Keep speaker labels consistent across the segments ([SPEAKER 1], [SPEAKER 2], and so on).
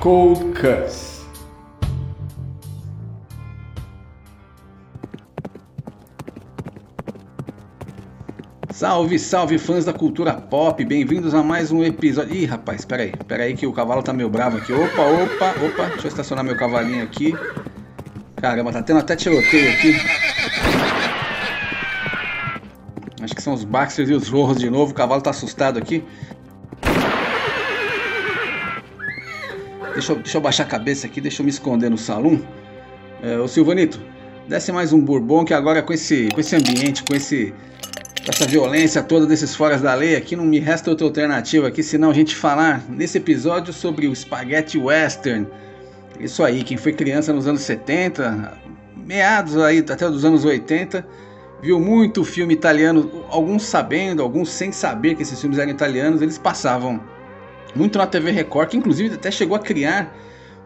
[SPEAKER 1] Cold Cuts. Salve, salve fãs da cultura pop, bem-vindos a mais um episódio. Ih, rapaz, peraí, peraí que o cavalo tá meio bravo aqui. Opa, opa, opa, deixa eu estacionar meu cavalinho aqui. Caramba, tá tendo até tiroteio aqui. Acho que são os Baxters e os Rorros de novo, o cavalo tá assustado aqui. Deixa eu, deixa eu baixar a cabeça aqui, deixa eu me esconder no salão. É, ô Silvanito, desce mais um bourbon que agora com esse, com esse ambiente, com esse essa violência toda desses foras da lei, aqui não me resta outra alternativa aqui senão a gente falar nesse episódio sobre o spaghetti western. Isso aí, quem foi criança nos anos 70, meados aí até dos anos 80, viu muito filme italiano, alguns sabendo, alguns sem saber que esses filmes eram italianos, eles passavam muito na TV Record, que inclusive até chegou a criar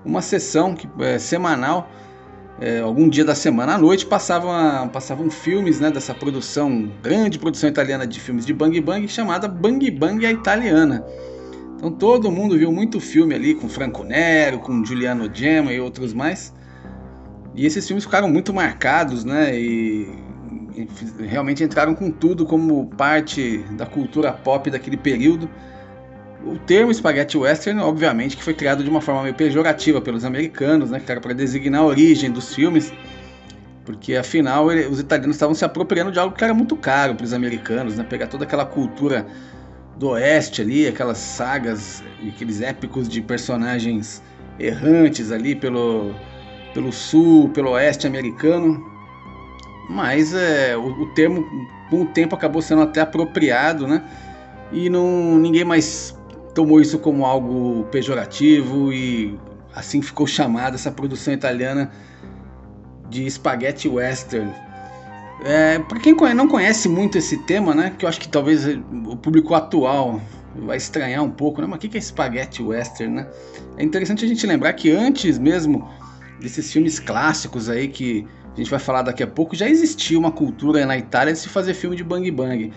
[SPEAKER 1] uma sessão que, é, semanal é, algum dia da semana à noite passavam, passavam filmes né, dessa produção, grande produção italiana de filmes de Bang Bang, chamada Bang Bang a Italiana. Então todo mundo viu muito filme ali com Franco Nero, com Giuliano Gemma e outros mais. E esses filmes ficaram muito marcados, né? E realmente entraram com tudo como parte da cultura pop daquele período. O termo spaghetti western, obviamente, que foi criado de uma forma meio pejorativa pelos americanos, né, era para designar a origem dos filmes, porque afinal ele, os italianos estavam se apropriando de algo que era muito caro para os americanos, né, pegar toda aquela cultura do oeste ali, aquelas sagas, aqueles épicos de personagens errantes ali pelo, pelo sul, pelo oeste americano. Mas é, o, o termo, com o tempo, acabou sendo até apropriado, né? E não, ninguém mais tomou isso como algo pejorativo e assim ficou chamada essa produção italiana de spaghetti western. É, para quem não conhece muito esse tema, né, que eu acho que talvez o público atual vai estranhar um pouco, né, mas o que é spaghetti western, né? É interessante a gente lembrar que antes mesmo desses filmes clássicos aí que a gente vai falar daqui a pouco, já existia uma cultura na Itália de se fazer filme de bang bang.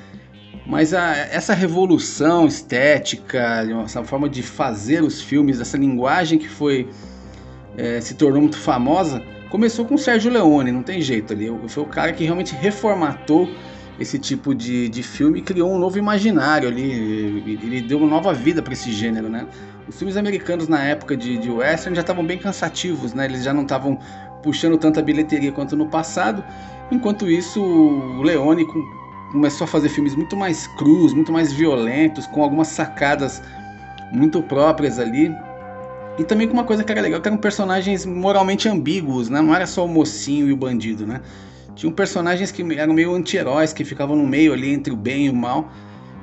[SPEAKER 1] Mas a, essa revolução estética, essa forma de fazer os filmes, essa linguagem que foi é, se tornou muito famosa, começou com o Sérgio Leone, não tem jeito ali. Foi o cara que realmente reformatou esse tipo de, de filme e criou um novo imaginário ali. Ele deu uma nova vida para esse gênero, né? Os filmes americanos na época de, de western já estavam bem cansativos, né? Eles já não estavam puxando tanta bilheteria quanto no passado. Enquanto isso, o Leone, com começou a fazer filmes muito mais crus, muito mais violentos, com algumas sacadas muito próprias ali. E também com uma coisa que era legal, que eram personagens moralmente ambíguos, né? Não era só o mocinho e o bandido, né? Tinham personagens que eram meio anti-heróis, que ficavam no meio ali entre o bem e o mal,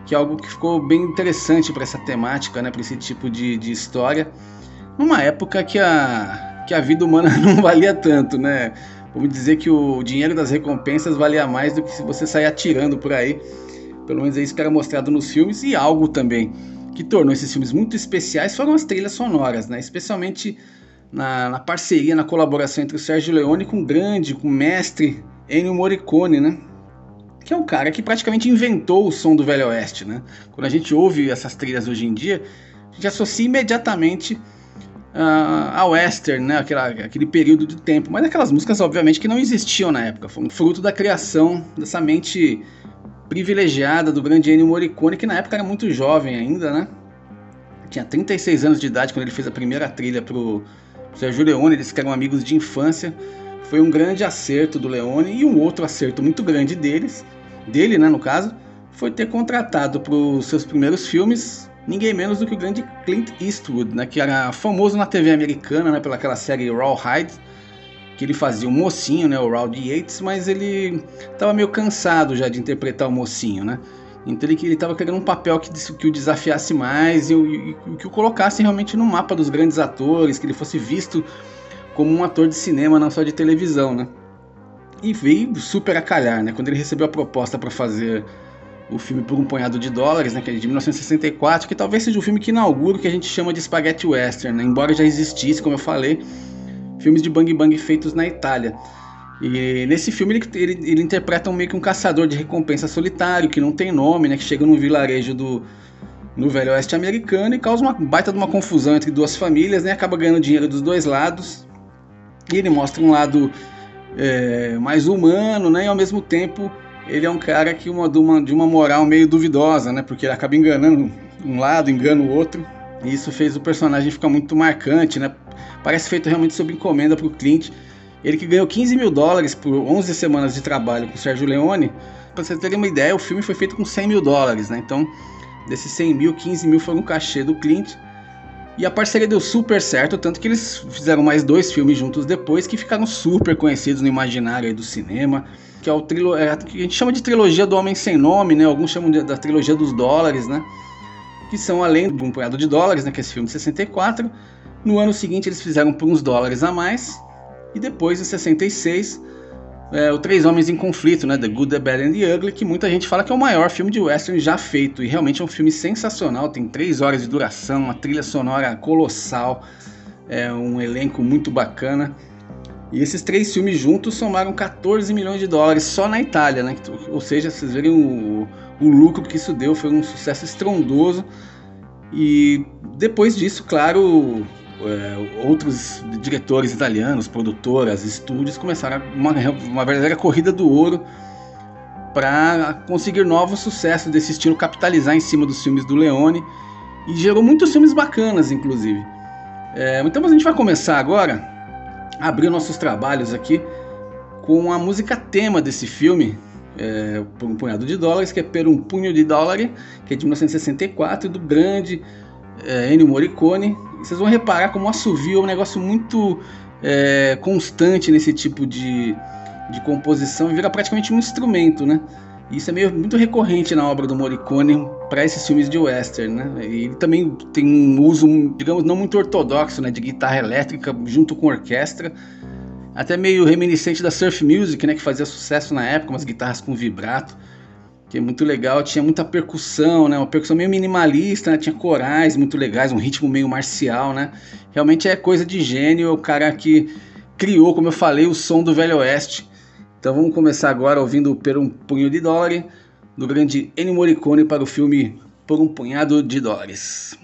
[SPEAKER 1] que é algo que ficou bem interessante para essa temática, né? Para esse tipo de, de história. Numa época que a, que a vida humana não valia tanto, né? Vamos dizer que o dinheiro das recompensas valia mais do que se você sair atirando por aí. Pelo menos é isso que era mostrado nos filmes. E algo também que tornou esses filmes muito especiais foram as trilhas sonoras, né? Especialmente na, na parceria, na colaboração entre o Sérgio Leone com o grande, com o mestre Ennio Morricone, né? Que é um cara que praticamente inventou o som do Velho Oeste, né? Quando a gente ouve essas trilhas hoje em dia, a gente associa imediatamente uh, a western, né? Aquela, aquele período de tempo. Mas aquelas músicas, obviamente, que não existiam na época. Foi um fruto da criação dessa mente privilegiada do grande Ennio Morricone, que na época era muito jovem ainda, né? Tinha 36 anos de idade quando ele fez a primeira trilha pro Sérgio Leone, eles que eram amigos de infância. Foi um grande acerto do Leone e um outro acerto muito grande deles, dele, né, no caso, foi ter contratado para os seus primeiros filmes ninguém menos do que o grande Clint Eastwood, né, que era famoso na TV americana, né, pela aquela série Rawhide, que ele fazia o mocinho, né, o Rowdy Yates, mas ele estava meio cansado já de interpretar o mocinho, né? Então ele estava querendo um papel que, que o desafiasse mais e, e, e, que o colocasse realmente no mapa dos grandes atores, que ele fosse visto como um ator de cinema, não só de televisão, né? E veio super a calhar, né? Quando ele recebeu a proposta para fazer o filme por um punhado de dólares, né, que é de 1964, que talvez seja o filme que inaugura o que a gente chama de spaghetti western, né? embora já existisse, como eu falei, filmes de bang bang feitos na Itália. E nesse filme ele, ele, ele interpreta um, meio que um caçador de recompensa solitário, que não tem nome, né, que chega num vilarejo do no velho oeste americano e causa uma baita de uma confusão entre duas famílias, né, acaba ganhando dinheiro dos dois lados. E ele mostra um lado é, mais humano, né, e ao mesmo tempo ele é um cara que uma, de, uma, de uma moral meio duvidosa, né? Porque ele acaba enganando um lado, engana o outro. E isso fez o personagem ficar muito marcante, né? Parece feito realmente sob encomenda para o Clint. Ele que ganhou 15 mil dólares por 11 semanas de trabalho com o Sérgio Leone. Para você ter uma ideia, o filme foi feito com 100 mil dólares, né? Então, desses 100 mil, 15 mil foram o cachê do Clint. E a parceria deu super certo, tanto que eles fizeram mais dois filmes juntos depois que ficaram super conhecidos no imaginário do cinema que é o trilo, é, que a gente chama de trilogia do Homem Sem Nome, né? Alguns chamam de, da trilogia dos dólares, né? Que são além de um punhado de dólares, né? Que é esse filme de 64. No ano seguinte eles fizeram por uns dólares a mais. E depois, em 66, é, o Três Homens em Conflito, né? The Good, The Bad and The Ugly, que muita gente fala que é o maior filme de western já feito. E realmente é um filme sensacional, tem três horas de duração, uma trilha sonora colossal, é um elenco muito bacana. E esses três filmes juntos somaram 14 milhões de dólares só na Itália, né? Ou seja, vocês verem o, o lucro que isso deu, foi um sucesso estrondoso. E depois disso, claro, é, outros diretores italianos, produtoras, estúdios começaram uma, uma verdadeira corrida do ouro para conseguir novos sucessos desse estilo, capitalizar em cima dos filmes do Leone e gerou muitos filmes bacanas, inclusive. É, então a gente vai começar agora abrir nossos trabalhos aqui com a música tema desse filme, é, por um punhado de dólares, que é Per um punho de dólar, que é de 1964, do grande é, Ennio Morricone. E vocês vão reparar como o assovio é um negócio muito é, constante nesse tipo de, de composição e vira praticamente um instrumento, né? Isso é meio muito recorrente na obra do Morricone para esses filmes de western, né? Ele também tem um uso, digamos, não muito ortodoxo, né, de guitarra elétrica junto com orquestra, até meio reminiscente da surf music, né, que fazia sucesso na época, umas guitarras com vibrato, que é muito legal, tinha muita percussão, né, uma percussão meio minimalista, né? tinha corais muito legais, um ritmo meio marcial, né? Realmente é coisa de gênio, o cara que criou, como eu falei, o som do Velho Oeste então vamos começar agora ouvindo Per um Punho de Dólar, do grande Ennio Morricone para o filme Por um Punhado de Dólares.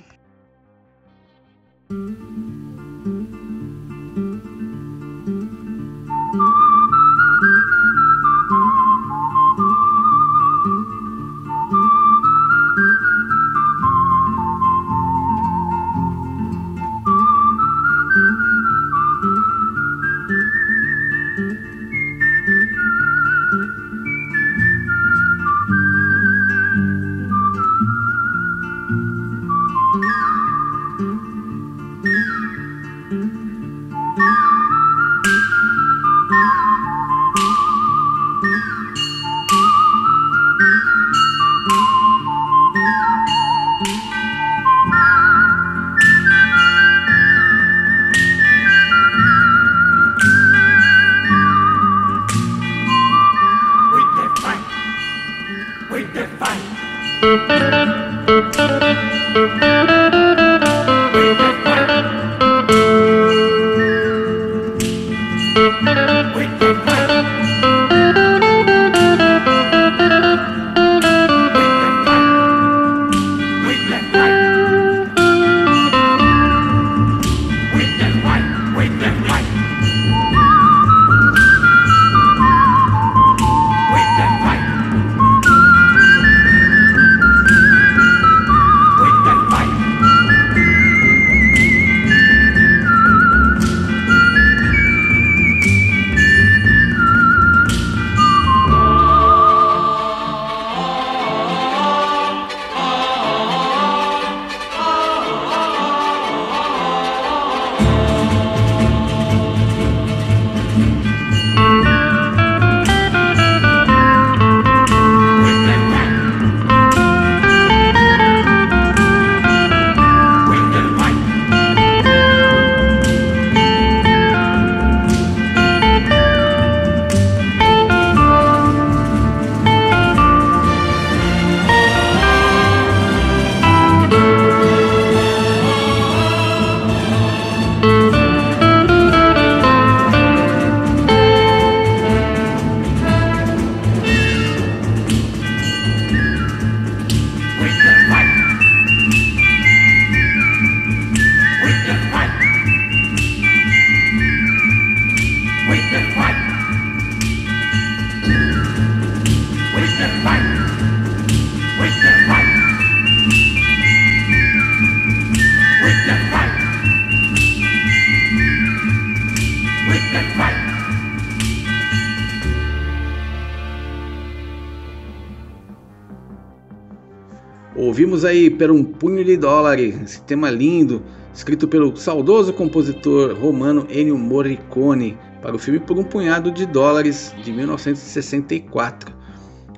[SPEAKER 1] Ouvimos aí Per um punho de dólares, esse tema lindo, escrito pelo saudoso compositor romano Ennio Morricone para o filme Por um punhado de dólares de 1964.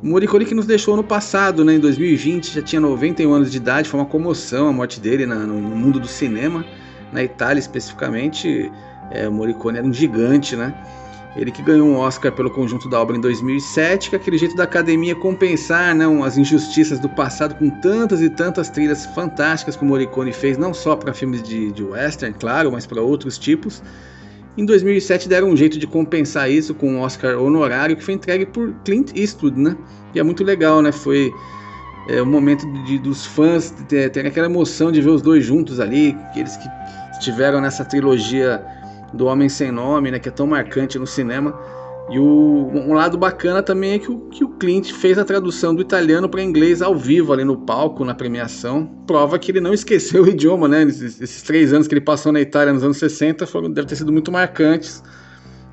[SPEAKER 1] O Morricone que nos deixou no passado, né, em 2020, já tinha 91 anos de idade, foi uma comoção a morte dele na, no mundo do cinema, na Itália especificamente. É, o Morricone era um gigante, né? Ele que ganhou um Oscar pelo conjunto da obra em 2007, que é aquele jeito da academia compensar né, as injustiças do passado com tantas e tantas trilhas fantásticas que o Morricone fez, não só para filmes de, de western, claro, mas para outros tipos. Em 2007 deram um jeito de compensar isso com um Oscar honorário que foi entregue por Clint Eastwood, né? E é muito legal, né? Foi é, um momento de, dos fãs ter, ter aquela emoção de ver os dois juntos ali, aqueles que estiveram nessa trilogia do Homem Sem Nome, né, que é tão marcante no cinema. E o, um lado bacana também é que o, que o Clint fez a tradução do italiano para inglês ao vivo ali no palco, na premiação. Prova que ele não esqueceu o idioma, né? Esses, esses três anos que ele passou na Itália nos anos 60 foram, devem ter sido muito marcantes.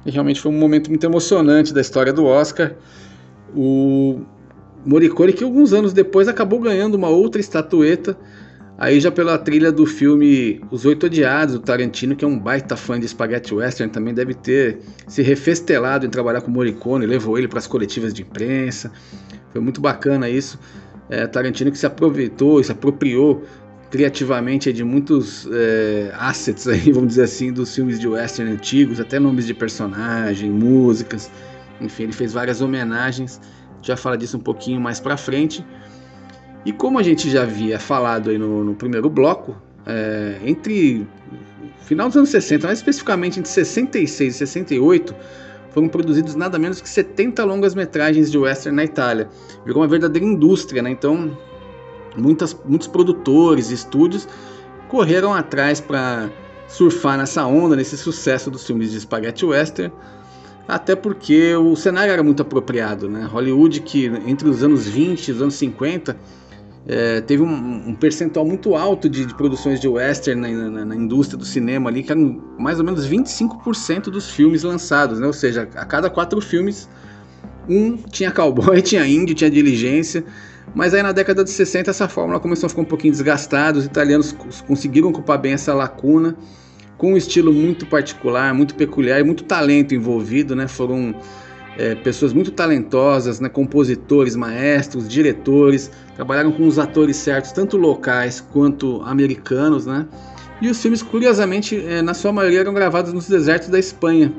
[SPEAKER 1] E realmente foi um momento muito emocionante da história do Oscar. O Morricone, que alguns anos depois acabou ganhando uma outra estatueta Aí já pela trilha do filme Os Oito Odiados, do Tarantino, que é um baita fã de Spaghetti Western, também deve ter se refestelado em trabalhar com Morricone, levou ele para as coletivas de imprensa. Foi muito bacana isso. É, Tarantino que se aproveitou, se apropriou criativamente de muitos é, assets aí, vamos dizer assim, dos filmes de western antigos, até nomes de personagem, músicas, enfim, ele fez várias homenagens. Já fala disso um pouquinho mais para frente. E como a gente já havia falado aí no, no primeiro bloco, é, entre final dos anos 60, mais especificamente entre 66 e 68, foram produzidos nada menos que 70 longas metragens de western na Itália. Virou uma verdadeira indústria, né? Então, muitas, muitos produtores, estúdios correram atrás para surfar nessa onda, nesse sucesso dos filmes de spaghetti western, até porque o cenário era muito apropriado, né? Hollywood que entre os anos 20 e os anos 50 é, teve um, um, percentual muito alto de, de produções de western na, na, na, indústria do cinema ali, que eram mais ou menos 25% dos filmes lançados, né? Ou seja, a cada quatro filmes, um tinha cowboy, tinha índio, tinha diligência. Mas aí na década de 60 essa fórmula começou a ficar um pouquinho desgastada, os italianos conseguiram ocupar bem essa lacuna, com um estilo muito particular, muito peculiar e muito talento envolvido, né? Foram é, pessoas muito talentosas, né, compositores, maestros, diretores, trabalharam com os atores certos, tanto locais quanto americanos, né? E os filmes, curiosamente, é, na sua maioria eram gravados nos desertos da Espanha,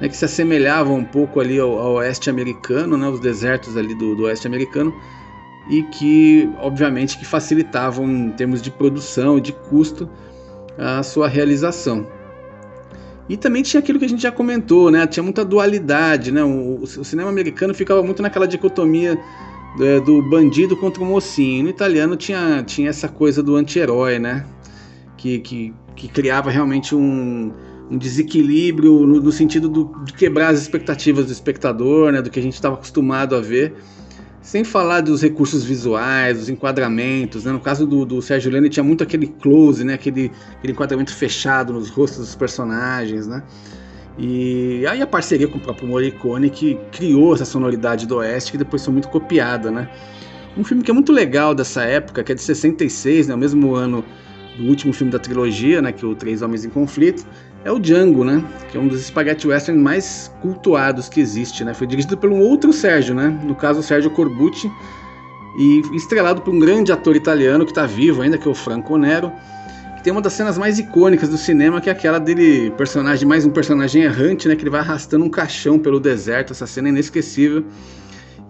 [SPEAKER 1] né, que se assemelhavam um pouco ali ao, ao oeste americano, né, os desertos ali do, do oeste americano, e que, obviamente, que facilitavam em termos de produção e de custo a sua realização. E também tinha aquilo que a gente já comentou, né? Tinha muita dualidade, né? O, o cinema americano ficava muito naquela dicotomia é, do bandido contra o mocinho. No italiano tinha, tinha essa coisa do anti-herói, né? Que, que, que, criava realmente um, um desequilíbrio no, no sentido do, de quebrar as expectativas do espectador, né? Do que a gente estava acostumado a ver. Sem falar dos recursos visuais, dos enquadramentos, né? No caso do, do Sérgio Leone tinha muito aquele close, né? Aquele, aquele enquadramento fechado nos rostos dos personagens, né? E aí a parceria com o próprio Morricone que criou essa sonoridade do Oeste que depois foi muito copiada, né? Um filme que é muito legal dessa época, que é de 66, né? O mesmo ano do último filme da trilogia, né? Que é o Três Homens em Conflito é o Django, né? Que é um dos spaghetti western mais cultuados que existe, né? Foi dirigido por um outro Sérgio, né? No caso, Sérgio Corbucci, e estrelado por um grande ator italiano que está vivo ainda, que é o Franco Nero, que tem uma das cenas mais icônicas do cinema, que é aquela dele, personagem, mais um personagem errante, né? Que ele vai arrastando um caixão pelo deserto, essa cena é inesquecível.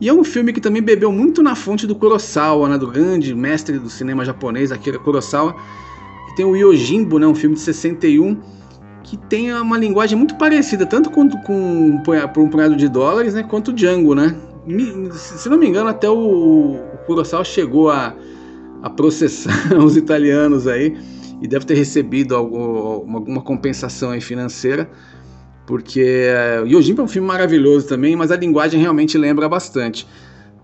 [SPEAKER 1] E é um filme que também bebeu muito na fonte do Kurosawa, né? Do grande mestre do cinema japonês, Akira Kurosawa, que tem o Yojimbo, né? Um filme de 61, que tem uma linguagem muito parecida, tanto com, com por um punhado de dólares, né, quanto o Django, né? Se não me engano, até o, o chegou a, a processar os italianos aí e deve ter recebido alguma, compensação financeira, porque uh, Yojimbo é um filme maravilhoso também, mas a linguagem realmente lembra bastante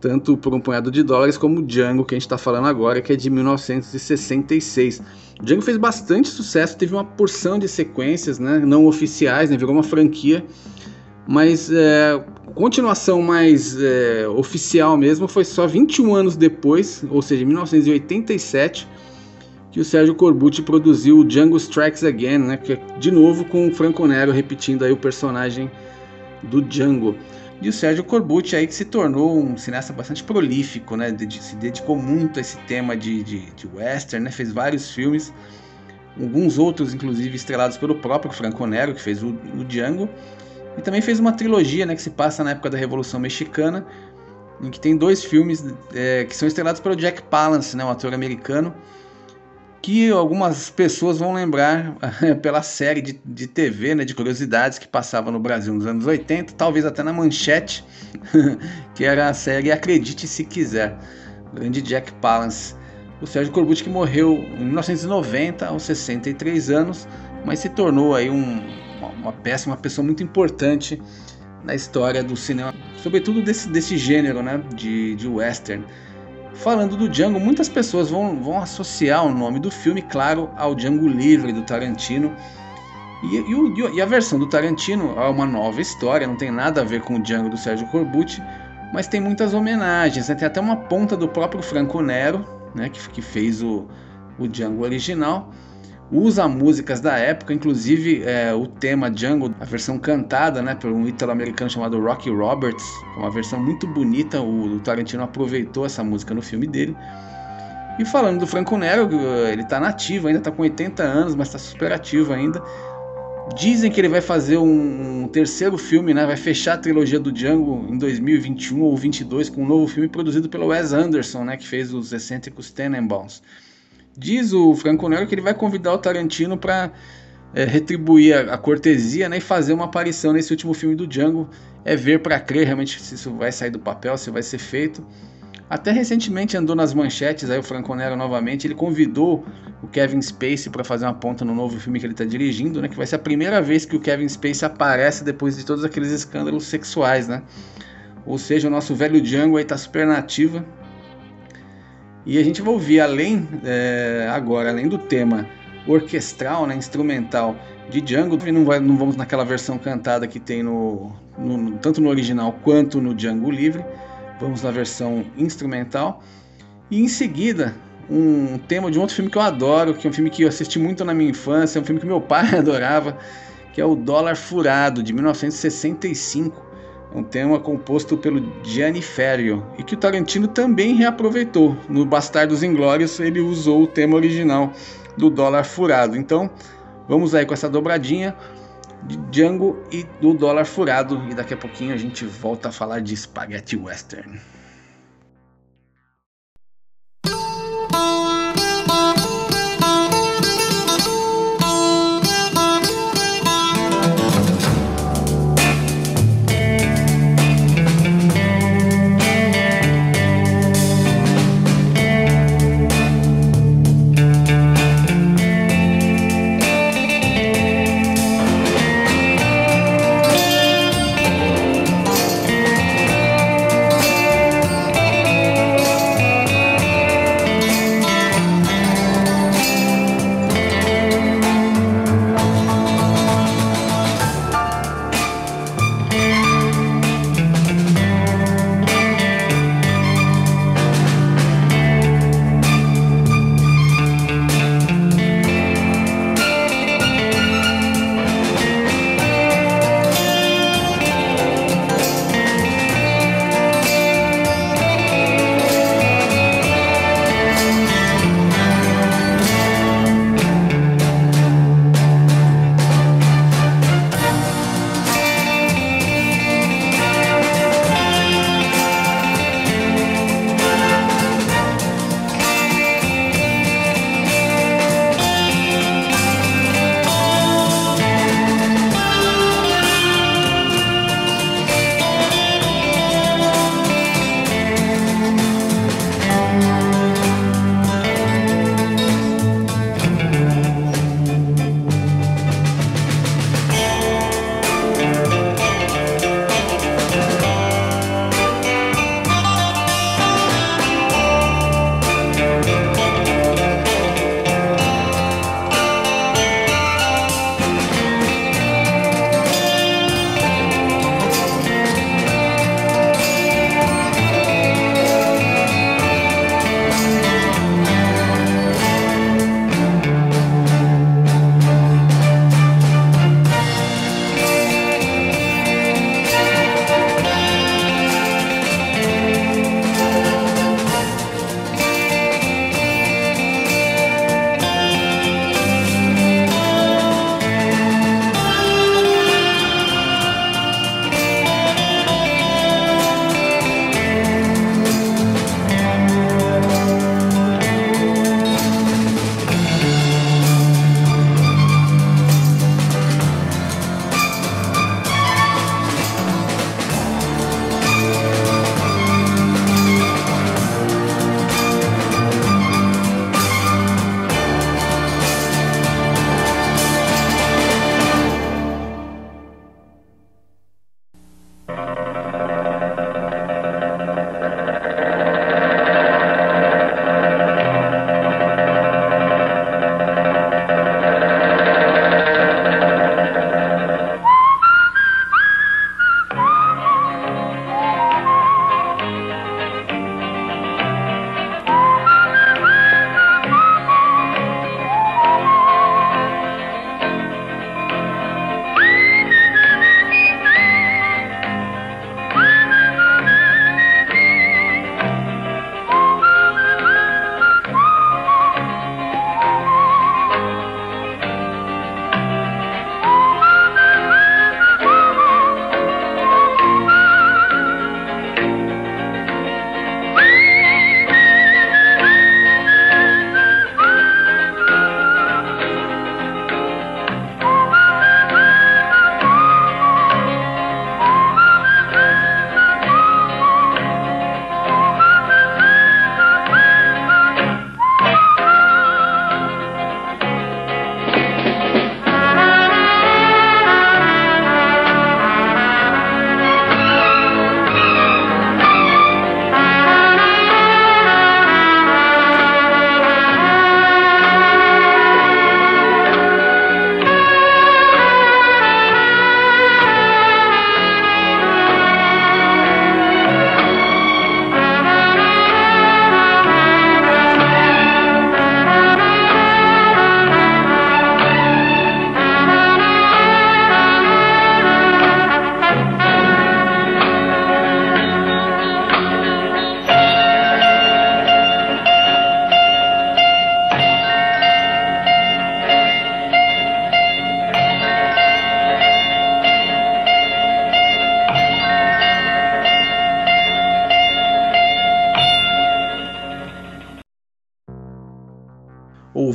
[SPEAKER 1] tanto por um punhado de dólares como o Django que a gente está falando agora, que é de 1966. O Django fez bastante sucesso, teve uma porção de sequências né, não oficiais, né, virou uma franquia, Mas é, continuação mais é, oficial mesmo foi só 21 anos depois, ou seja, em 1987, que o Sérgio Corbucci produziu o Django Strikes Again, né, que é de novo com o Franco Nero repetindo aí o personagem do Django. E o Sérgio Corbucci aí que se tornou um cineasta bastante prolífico, né, se dedicou muito a esse tema de, de, de western, né, fez vários filmes, alguns outros inclusive estrelados pelo próprio Franco Nero, que fez o, o Django, e também fez uma trilogia né, que se passa na época da Revolução Mexicana, em que tem dois filmes é, que são estrelados pelo Jack Palance, né, um ator americano, que algumas pessoas vão lembrar pela série de, de TV, né, de curiosidades que passava no Brasil nos anos 80, talvez até na manchete, que era a série Acredite Se Quiser, grande Jack Palance. O Sérgio Corbucci que morreu em 1990, aos 63 anos, mas se tornou aí um, uma péssima pessoa muito importante na história do cinema, sobretudo desse, desse gênero né, de, de western. Falando do Django, muitas pessoas vão, vão associar o nome do filme, claro, ao Django Livre do Tarantino. E, e, e, a versão do Tarantino é uma nova história, não tem nada a ver com o Django do Sérgio Corbucci, mas tem muitas homenagens. Né? Tem até uma ponta do próprio Franco Nero, né, que, que fez o, o Django original usa músicas da época, inclusive é, o tema Django, a versão cantada né, por um italo-americano chamado Rocky Roberts, uma versão muito bonita. O, o, Tarantino aproveitou essa música no filme dele. E falando do Franco Nero, ele está nativo, ainda está com 80 anos, mas está super ativo ainda. Dizem que ele vai fazer um, um, terceiro filme, né? Vai fechar a trilogia do Django em 2021 ou 2022 com um novo filme produzido pelo Wes Anderson, né? Que fez os excêntricos Tenenbaums. Diz o Franco Nero que ele vai convidar o Tarantino para é, retribuir a, a, cortesia né, e fazer uma aparição nesse último filme do Django. É ver para crer realmente se isso vai sair do papel, se vai ser feito. Até recentemente andou nas manchetes aí o Franco Nero novamente. Ele convidou o Kevin Spacey para fazer uma ponta no novo filme que ele está dirigindo, né? Que vai ser a primeira vez que o Kevin Spacey aparece depois de todos aqueles escândalos sexuais, né? Ou seja, o nosso velho Django aí tá super nativa. E a gente vai ouvir, além é, agora, além do tema orquestral, né, instrumental de Django, não, vai, não vamos naquela versão cantada que tem no, no, tanto no original quanto no Django Livre, vamos na versão instrumental. E em seguida, um tema de um outro filme que eu adoro, que é um filme que eu assisti muito na minha infância, é um filme que meu pai adorava, que é o Dólar Furado, de 1965 um tema composto pelo Gianni Ferrio e que o Tarantino também reaproveitou. No Bastardos Inglórios ele usou o tema original do Dólar Furado. Então vamos aí com essa dobradinha de Django e do Dólar Furado e daqui a pouquinho a gente volta a falar de Spaghetti Western.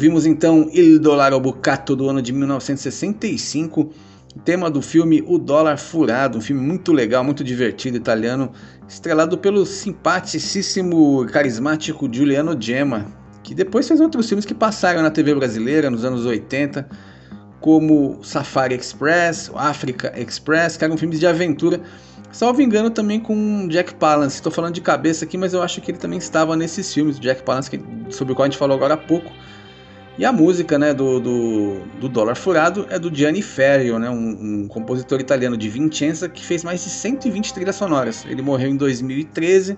[SPEAKER 1] Ouvimos então Il Dollaro Bucato do ano de 1965, tema do filme O Dólar Furado, um filme muito legal, muito divertido, italiano, estrelado pelo simpaticíssimo, carismático Giuliano Gemma, que depois fez outros filmes que passaram na TV brasileira nos anos 80, como Safari Express, Africa Express, que eram filmes de aventura Salvo engano também com Jack Palance. Estou falando de cabeça aqui, mas eu acho que ele também estava nesses filmes, Jack Palance, sobre o qual a gente falou agora há pouco. E a música né, do, do, do Dólar Furado é do Gianni Ferrio, né, um, um, compositor italiano de Vincenza que fez mais de 120 trilhas sonoras. Ele morreu em 2013,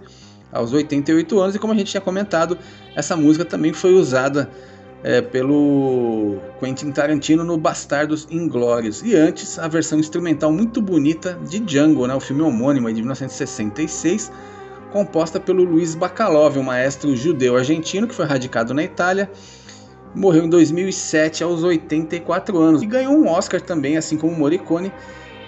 [SPEAKER 1] aos 88 anos, e como a gente tinha comentado, essa música também foi usada é, pelo Quentin Tarantino no Bastardos Inglórios. E antes, a versão instrumental muito bonita de Django, né, o filme homônimo de 1966, composta pelo Luiz Bacalov, um maestro judeu-argentino que foi radicado na Itália, morreu em 2007 aos 84 anos e ganhou um Oscar também, assim como Morricone.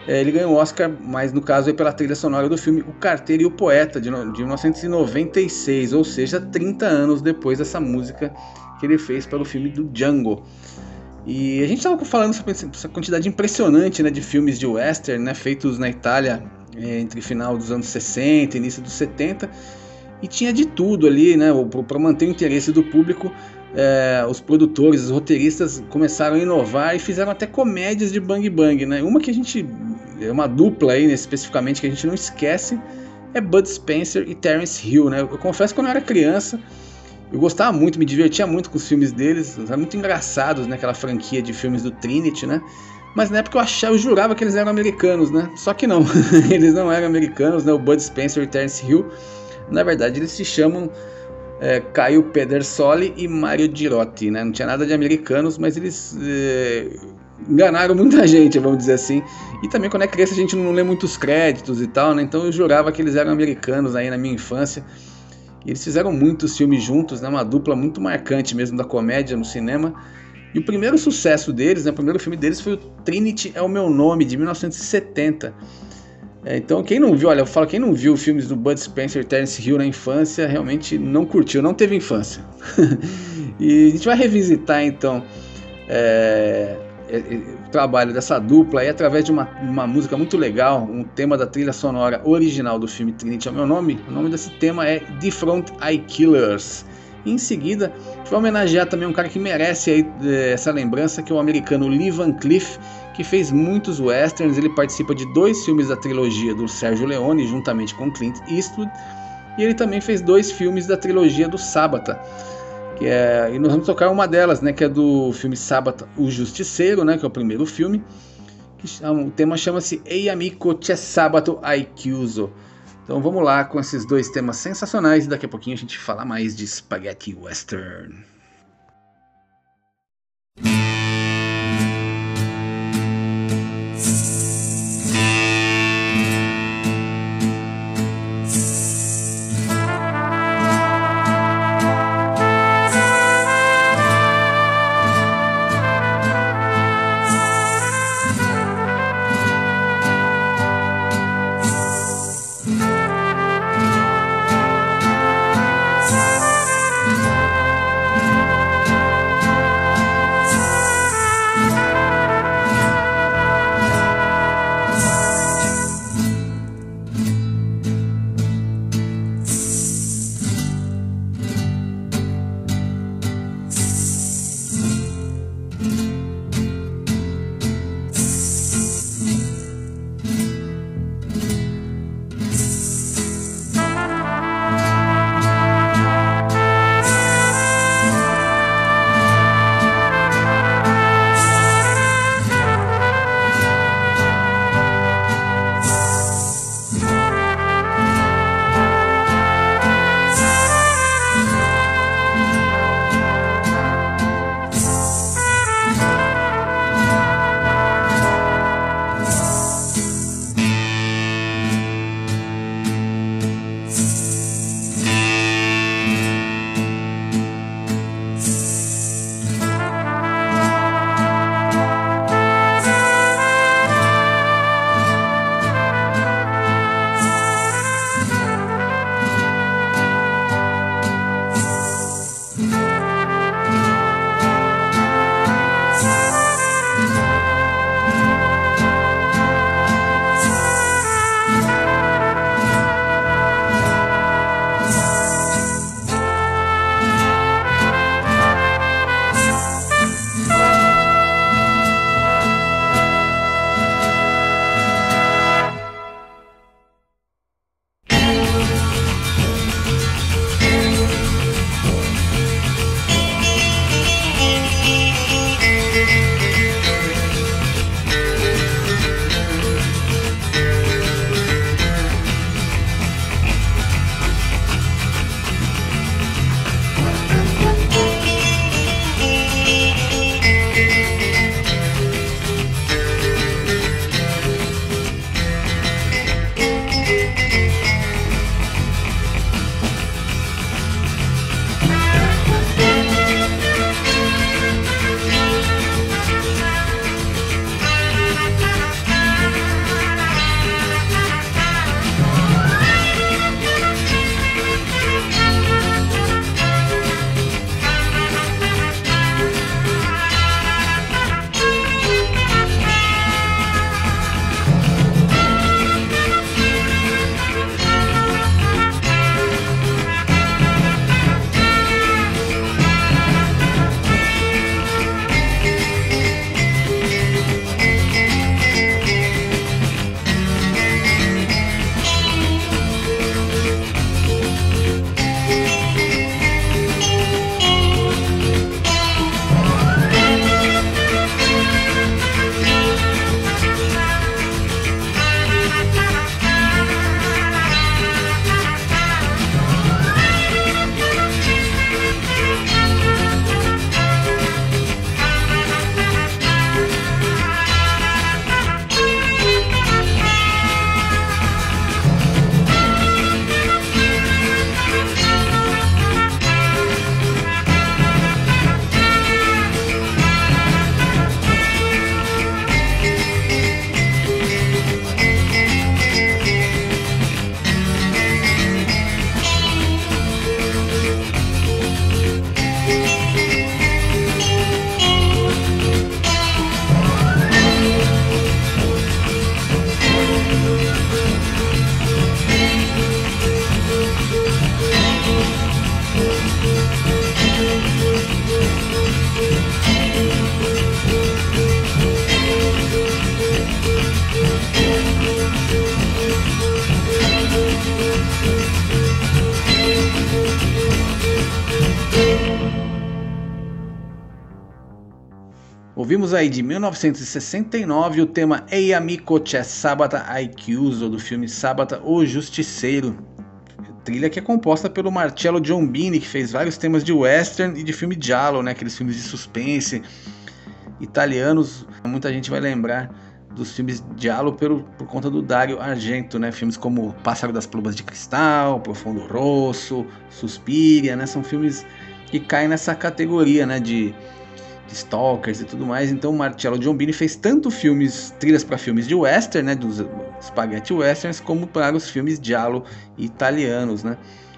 [SPEAKER 1] É, ele ganhou um Oscar, mas no caso é pela trilha sonora do filme O Carteiro e o Poeta, de 1996, ou seja, 30 anos depois dessa música que ele fez pelo filme do Django. E a gente estava falando sobre essa quantidade impressionante né, de filmes de western né, feitos na Itália é, entre final dos anos 60 e início dos 70 e tinha de tudo ali, né? Para manter o interesse do público, é, os produtores, os roteiristas começaram a inovar e fizeram até comédias de bang bang, né? Uma que a gente é uma dupla aí, né, especificamente que a gente não esquece é Bud Spencer e Terence Hill, né? Eu confesso que quando eu era criança eu gostava muito, me divertia muito com os filmes deles, eram muito engraçados, né? Aquela franquia de filmes do Trinity, né? Mas na época eu achava, eu jurava que eles eram americanos, né? Só que não, eles não eram americanos, né? O Bud Spencer e Terence Hill, na verdade, eles se chamam é, Caio Pedersoli e Mario Girotti, né? Não tinha nada de americanos, mas eles é, enganaram muita gente, vamos dizer assim. E também quando é criança a gente não lê muitos créditos e tal, né? Então eu jurava que eles eram americanos aí na minha infância. E eles fizeram muitos filmes juntos, né? Uma dupla muito marcante mesmo da comédia no cinema. E o primeiro sucesso deles, né? O primeiro filme deles foi o Trinity é o meu nome de 1970. É, então quem não viu, olha, eu falo quem não viu filmes do Bud Spencer e Terence Hill na infância, realmente não curtiu, não teve infância. e a gente vai revisitar então é, é, é o trabalho dessa dupla aí através de uma, uma música muito legal, um tema da trilha sonora original do filme Trinity é meu nome. O nome desse tema é The Front Eye Killers. E em seguida, a gente vai homenagear também um cara que merece aí, é, essa lembrança, que é o americano Lee Van Cleef, que fez muitos westerns. Ele participa de dois filmes da trilogia do Sérgio Leone, juntamente com Clint Eastwood. E ele também fez dois filmes da trilogia do Sábata que é, e nós vamos tocar uma delas, né, que é do filme Sábado, O Justiceiro, né, que é o primeiro filme. Que, o tema chama-se Ei amico c'è sabato ai chiuso. Então vamos lá com esses dois temas sensacionais e daqui a pouquinho a gente fala mais de Spaghetti Western. Ouvimos aí de 1969 o tema Ei Amico C'è Sabata Aikiuso do filme Sabata o Justiceiro. Trilha que é composta pelo Marcello Giombini, que fez vários temas de western e de filme giallo, né? Aqueles filmes de suspense italianos. Muita gente vai lembrar dos filmes giallo por, por conta do Dario Argento, né? Filmes como Pássaro das Plumas de Cristal, Profundo Rosso, Suspiria, né? São filmes que caem nessa categoria, né? De stalkers e tudo mais. Então, Marcello Giombini fez tanto filmes, trilhas para filmes de western, né? Dos spaghetti westerns, como para os filmes giallo italianos, né?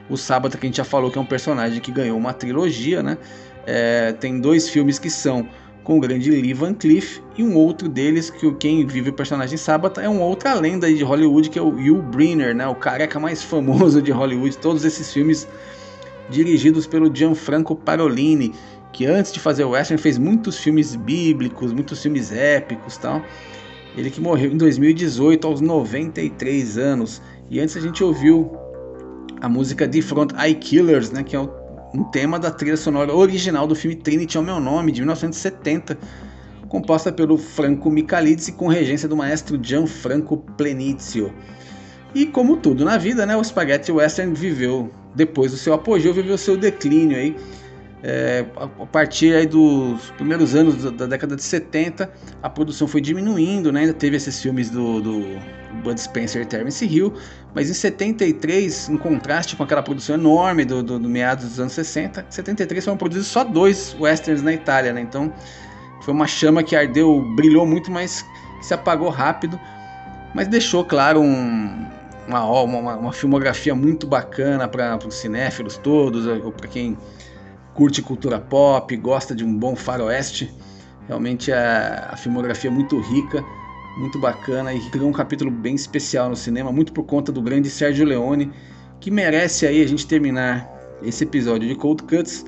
[SPEAKER 1] O Sábado que a gente já falou que é um personagem que ganhou uma trilogia, né? É, tem dois filmes que são com o grande Lee Van Cleef e um outro deles que quem vive o personagem Sabata é uma outra lenda de Hollywood que é o Hugh Brynner, né, o careca mais famoso de Hollywood. Todos esses filmes dirigidos pelo Gianfranco Parolini, que antes de fazer o western fez muitos filmes bíblicos, muitos filmes épicos, tal. Ele que morreu em 2018 aos 93 anos. E antes a gente ouviu a música The Front Eye Killers, né, que é um tema da trilha sonora original do filme Trinity é o meu nome, de 1970, composta pelo Franco Michalides e com regência do maestro Gianfranco Plenizio. E como tudo na vida, né, o Spaghetti Western viveu, depois do seu apogeu, viveu seu declínio aí, é, a partir aí dos primeiros anos da, década de 70, a produção foi diminuindo, né? ainda teve esses filmes do, do Bud Spencer e Terence Hill, mas em 73, em contraste com aquela produção enorme do, do, do meados dos anos 60, em 73 foram produzidos só dois westerns na Itália, né? então foi uma chama que ardeu, brilhou muito, mas se apagou rápido, mas deixou, claro, um, uma, uma, uma filmografia muito bacana para os cinéfilos todos, para quem curte cultura pop, gosta de um bom faroeste. Realmente a, a filmografia é muito rica, muito bacana e criou um capítulo bem especial no cinema, muito por conta do grande Sérgio Leone, que merece aí a gente terminar esse episódio de Cold Cuts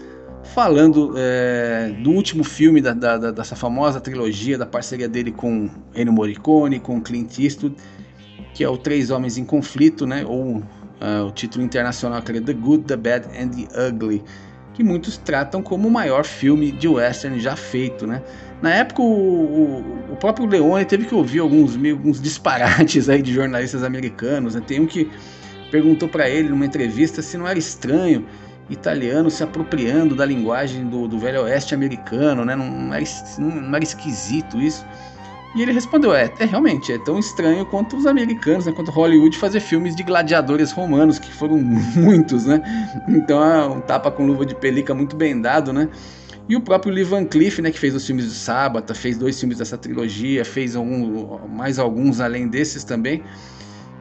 [SPEAKER 1] falando é, do último filme da, da, dessa famosa trilogia, da parceria dele com Ennio Morricone, com Clint Eastwood, que é o Três Homens em Conflito, né? ou uh, o título internacional que é The Good, The Bad and The Ugly que muitos tratam como o maior filme de western já feito, né? Na época, o, o, o próprio Leone teve que ouvir alguns, alguns disparates aí de jornalistas americanos. Né? Tem um que perguntou para ele numa entrevista se não era estranho italiano se apropriando da linguagem do, do velho oeste americano, né? Não, era, não era esquisito isso. E ele respondeu: é, é, realmente, é tão estranho quanto os americanos, né, quanto Hollywood fazer filmes de gladiadores romanos, que foram muitos, né? Então é um tapa com luva de pelica muito bem dado, né? E o próprio Lee Van Cleef, né, que fez os filmes do Sábata, fez dois filmes dessa trilogia, fez algum, mais alguns além desses também.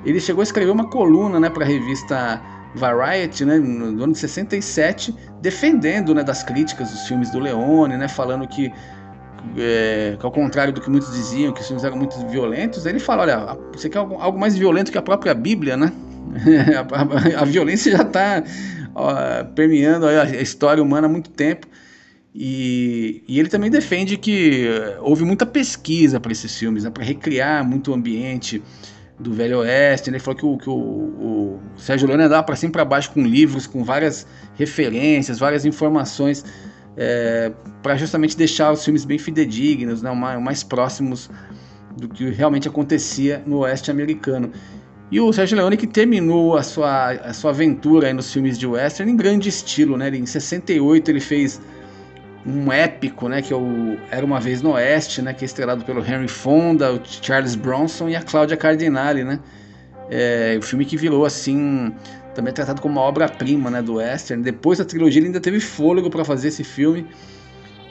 [SPEAKER 1] Ele chegou a escrever uma coluna, né, para a revista Variety, né, no ano de 67, defendendo, né, das críticas dos filmes do Leone, né, falando que é, que ao contrário do que muitos diziam, que os filmes eram muito violentos, ele fala, olha, você quer algo, algo mais violento que a própria Bíblia, né? a, a, a, violência já está permeando a história humana há muito tempo. E, e, ele também defende que houve muita pesquisa para esses filmes, né, para recriar muito o ambiente do Velho Oeste. Né? Ele falou que o, que o, o Sérgio Leone andava para cima e para baixo com livros, com várias referências, várias informações é, para justamente deixar os filmes bem fidedignos, né, mais, mais próximos do que realmente acontecia no oeste americano. E o Sérgio Leone que terminou a sua, a sua aventura nos filmes de western em grande estilo, né? Em 68 ele fez um épico, né, que é o Era uma vez no Oeste, né, que é estrelado pelo Henry Fonda, o Charles Bronson e a Cláudia Cardinale, né? É, o filme que virou assim também é tratado como uma obra-prima né, do western. Depois da trilogia ele ainda teve fôlego para fazer esse filme.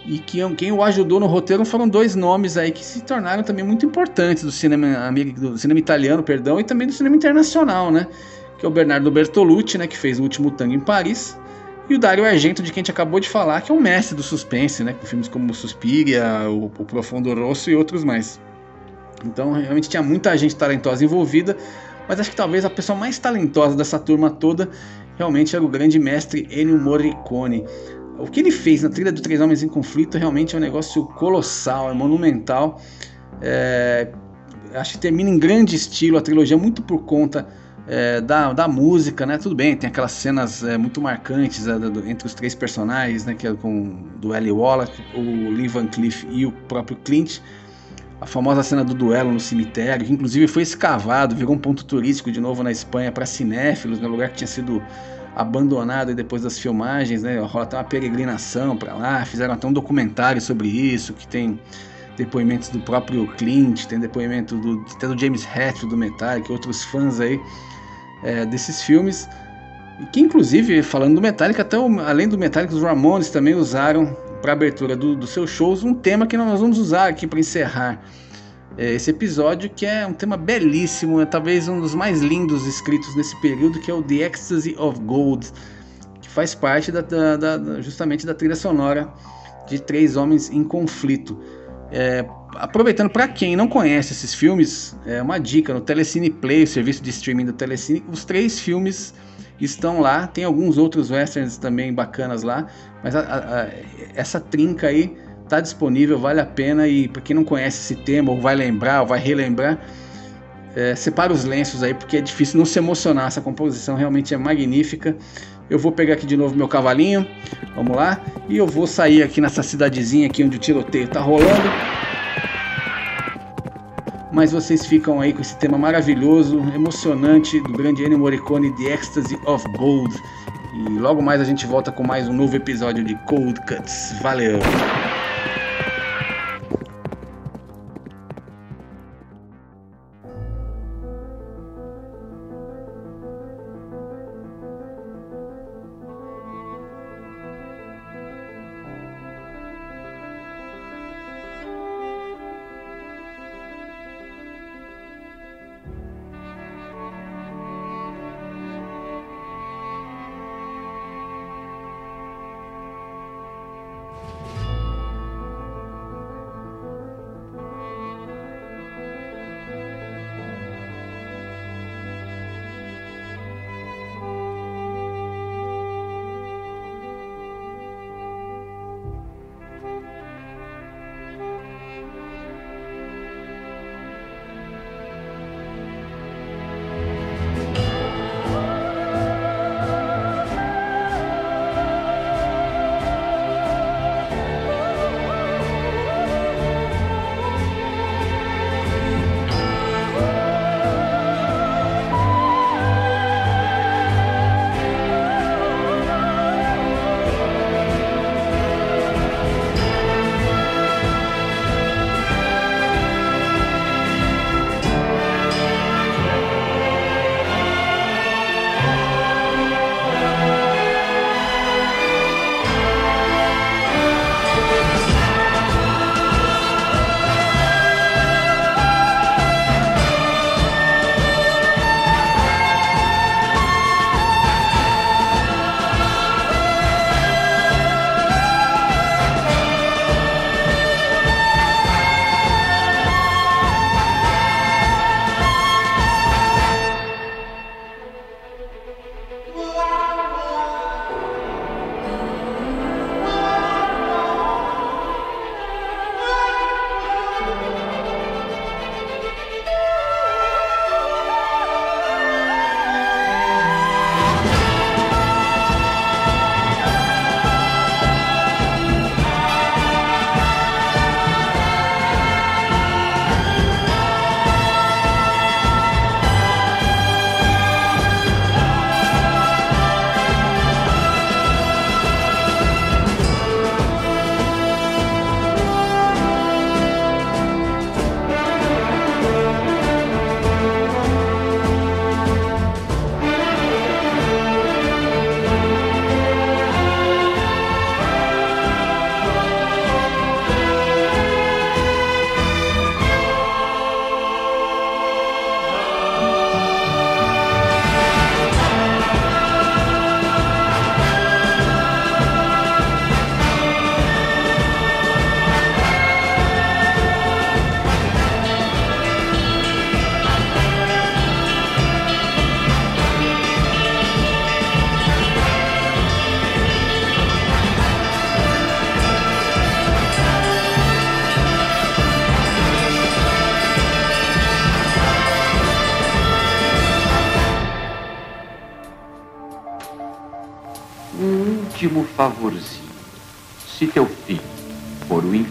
[SPEAKER 1] E que, quem o ajudou no roteiro foram dois nomes aí que se tornaram também muito importantes do cinema, do cinema italiano, perdão, e também do cinema internacional, né? Que é o Bernardo Bertolucci, né, que fez o último Tango em Paris, e o Dario Argento, de quem a gente acabou de falar, que é o mestre do suspense, né, com filmes como Suspiria, o, o Profundo Rosso e outros mais. Então, realmente tinha muita gente talentosa envolvida, mas acho que talvez a pessoa mais talentosa dessa turma toda realmente era o grande mestre Ennio Morricone. O que ele fez na trilha do Três Homens em Conflito realmente é um negócio colossal, é monumental. É, acho que termina em grande estilo a trilogia, muito por conta é, da, da música, né? Tudo bem, tem aquelas cenas é, muito marcantes é, do, entre os três personagens, né? Que é com do Ellie Wallach, o Lee Van Cleef e o próprio Clint. A famosa cena do duelo no cemitério, que inclusive foi escavado, virou um ponto turístico de novo na Espanha para cinéfilos, né? lugar que tinha sido abandonado depois das filmagens, né? Rola até uma peregrinação para lá, fizeram até um documentário sobre isso, que tem depoimentos do próprio Clint, tem depoimento do, até do James Hetfield do Metallica, outros fãs aí é, desses filmes. Que inclusive, falando do Metallica, até o, além do Metallica, os Ramones também usaram para abertura dos do seus shows um tema que nós vamos usar aqui para encerrar é, esse episódio, que é um tema belíssimo, é talvez um dos mais lindos escritos nesse período, que é o The Ecstasy of Gold, que faz parte da, da, da, justamente da trilha sonora de Três Homens em Conflito. É, aproveitando para quem não conhece esses filmes, é uma dica no Telecine Play, o serviço de streaming do Telecine, os três filmes estão lá. Tem alguns outros westerns também bacanas lá, mas a, a, a, essa trinca aí tá disponível, vale a pena e para quem não conhece esse tema ou vai lembrar ou vai relembrar, é, separa os lenços aí porque é difícil não se emocionar. Essa composição realmente é magnífica. Eu vou pegar aqui de novo meu cavalinho, vamos lá, e eu vou sair aqui nessa cidadezinha aqui onde o tiroteio tá rolando. Mas vocês ficam aí com esse tema maravilhoso, emocionante do grande Ennio Morricone, The Ecstasy of Gold. E logo mais a gente volta com mais um novo episódio de Cold Cuts. Valeu!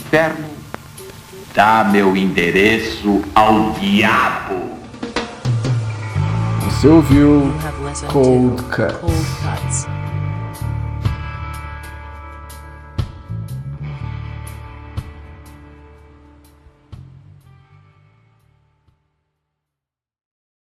[SPEAKER 2] Inferno, dá meu endereço ao diabo.
[SPEAKER 1] Você ouviu
[SPEAKER 3] Cold Cuts.